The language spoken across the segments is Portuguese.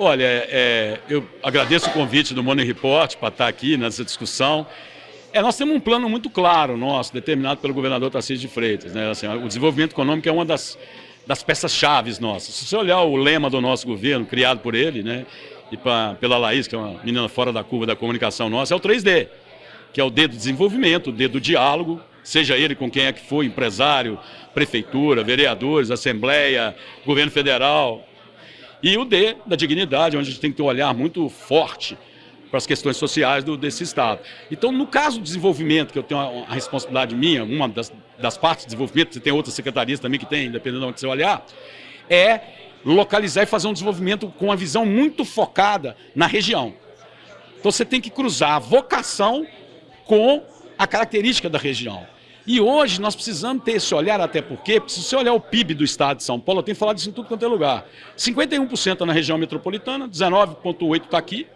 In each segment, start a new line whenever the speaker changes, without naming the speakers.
Olha, é, eu agradeço o convite do Money Report para estar aqui nessa discussão. É, nós temos um plano muito claro nosso, determinado pelo governador Tarcísio de Freitas. Né? Assim, o desenvolvimento econômico é uma das, das peças-chave nossas. Se você olhar o lema do nosso governo, criado por ele, né? e pra, pela Laís, que é uma menina fora da curva da comunicação nossa, é o 3D, que é o D do desenvolvimento, o D do diálogo, seja ele com quem é que for, empresário, prefeitura, vereadores, assembleia, governo federal. E o D da dignidade, onde a gente tem que ter um olhar muito forte para as questões sociais do, desse Estado. Então, no caso do desenvolvimento, que eu tenho a, a responsabilidade minha, uma das, das, partes do desenvolvimento, você tem outras secretarias também que tem, dependendo de onde você olhar, é localizar e fazer um desenvolvimento com uma visão muito focada na região. Então, você tem que cruzar a vocação com a característica da região. E hoje nós precisamos ter esse olhar, até porque, se você olhar o PIB do estado de São Paulo, eu tenho falado isso em tudo quanto é lugar. 51% na região metropolitana, 19,8% está aqui,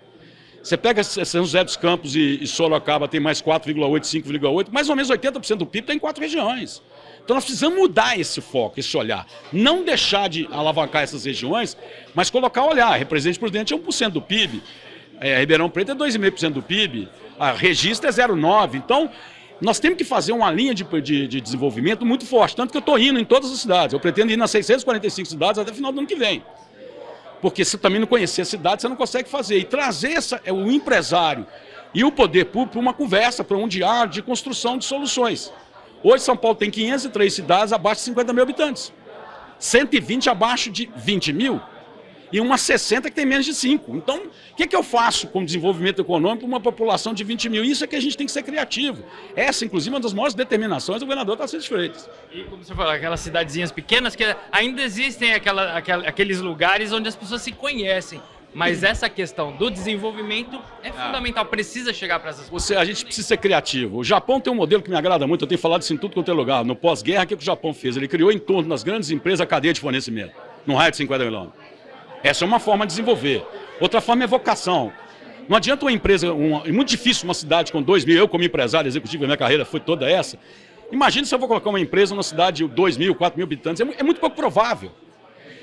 você pega São José dos Campos e, e Sorocaba tem mais 4,8, 5,8, mais ou menos 80% do PIB está em quatro regiões. Então nós precisamos mudar esse foco, esse olhar. Não deixar de alavancar essas regiões, mas colocar olhar. Represente Prudente é 1% do PIB, é, Ribeirão Preto é 2,5% do PIB, a Regista é 0,9%. Então nós temos que fazer uma linha de, de, de desenvolvimento muito forte. Tanto que eu estou indo em todas as cidades. Eu pretendo ir nas 645 cidades até o final do ano que vem. Porque se também não conhecer a cidade, você não consegue fazer. E trazer essa, é, o empresário e o poder público para uma conversa, para um diário de construção de soluções. Hoje São Paulo tem 503 cidades abaixo de 50 mil habitantes. 120 abaixo de 20 mil e uma 60 que tem menos de 5. Então, o que, que eu faço com desenvolvimento econômico para uma população de 20 mil? Isso é que a gente tem que ser criativo. Essa, inclusive, é uma das maiores determinações do governador Tarcísio Freitas.
E como você falou, aquelas cidadezinhas pequenas que ainda existem aquela, aquela, aqueles lugares onde as pessoas se conhecem. Mas essa questão do desenvolvimento é ah. fundamental, precisa chegar para essas
pessoas. Você, a gente precisa ser criativo. O Japão tem um modelo que me agrada muito, eu tenho falado isso em tudo quanto é lugar. No pós-guerra, o que o Japão fez? Ele criou em torno das grandes empresas a cadeia de fornecimento, num raio de 50 quilômetros. Essa é uma forma de desenvolver. Outra forma é vocação. Não adianta uma empresa, uma, é muito difícil uma cidade com 2 mil, eu como empresário executivo, a minha carreira foi toda essa. Imagina se eu vou colocar uma empresa numa cidade de 2 mil, 4 mil habitantes, é, é muito pouco provável.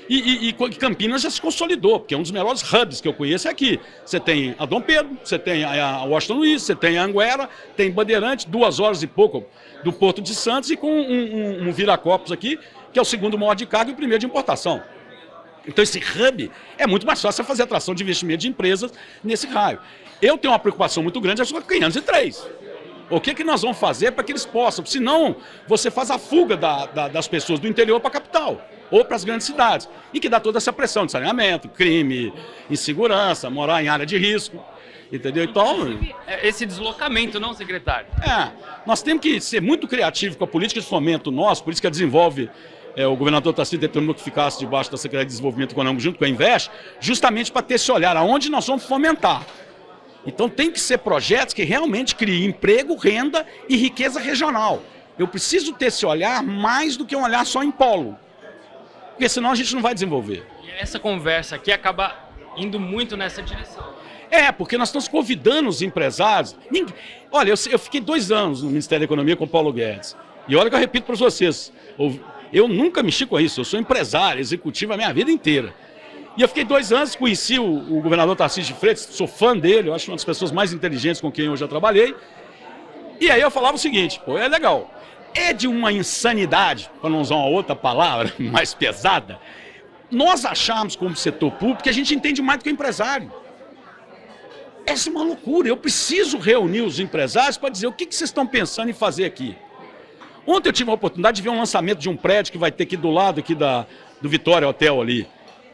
E, e, e, Campinas já se consolidou, porque é um dos melhores hubs que eu conheço é aqui. Você tem a Dom Pedro, você tem a Washington Luiz, você tem a Anguera, tem Bandeirante, duas horas e pouco do Porto de Santos e com um, um, um Viracopos aqui, que é o segundo maior de carga e o primeiro de importação. Então, esse hub é muito mais fácil fazer atração de investimento de empresas nesse raio. Eu tenho uma preocupação muito grande, acho que 503. O que, que nós vamos fazer para que eles possam? Senão, você faz a fuga da, da, das pessoas do interior para a capital ou para as grandes cidades. E que dá toda essa pressão de saneamento, crime, insegurança, morar em área de risco. Entendeu? Então.
É, esse deslocamento, não, secretário?
É. Nós temos que ser muito criativos com a política de fomento nosso, isso que desenvolve é, o governador Tarcísio determinou que ficasse debaixo da Secretaria de Desenvolvimento Econômico junto com a Invest, justamente para ter esse olhar aonde nós vamos fomentar. Então tem que ser projetos que realmente criem emprego, renda e riqueza regional. Eu preciso ter esse olhar mais do que um olhar só em polo. Porque senão a gente não vai desenvolver.
E essa conversa aqui acaba indo muito nessa direção.
É, porque nós estamos convidando os empresários. Olha, eu, eu, fiquei dois anos no Ministério da Economia com o Paulo Guedes. E olha que eu repito para vocês: eu nunca mexi com isso, eu sou empresário, executivo a minha vida inteira. E eu fiquei dois anos, conheci o, o governador Tarcísio de Freitas, sou fã dele, eu acho uma das pessoas mais inteligentes com quem eu já trabalhei. E aí eu falava o seguinte, pô, é legal, é de uma insanidade, para não usar uma outra palavra mais pesada, nós achamos como setor público que a gente entende mais do que o empresário. Essa é uma loucura, eu preciso reunir os empresários para dizer o que, que vocês estão pensando em fazer aqui. Ontem eu tive a oportunidade de ver um lançamento de um prédio que vai ter aqui do lado aqui da, do Vitória Hotel ali.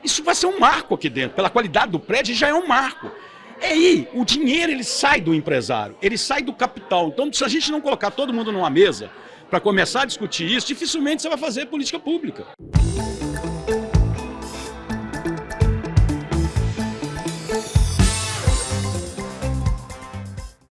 Isso vai ser um marco aqui dentro. Pela qualidade do prédio, já é um marco. É aí, o dinheiro ele sai do empresário, ele sai do capital. Então, se a gente não colocar todo mundo numa mesa para começar a discutir isso, dificilmente você vai fazer política pública.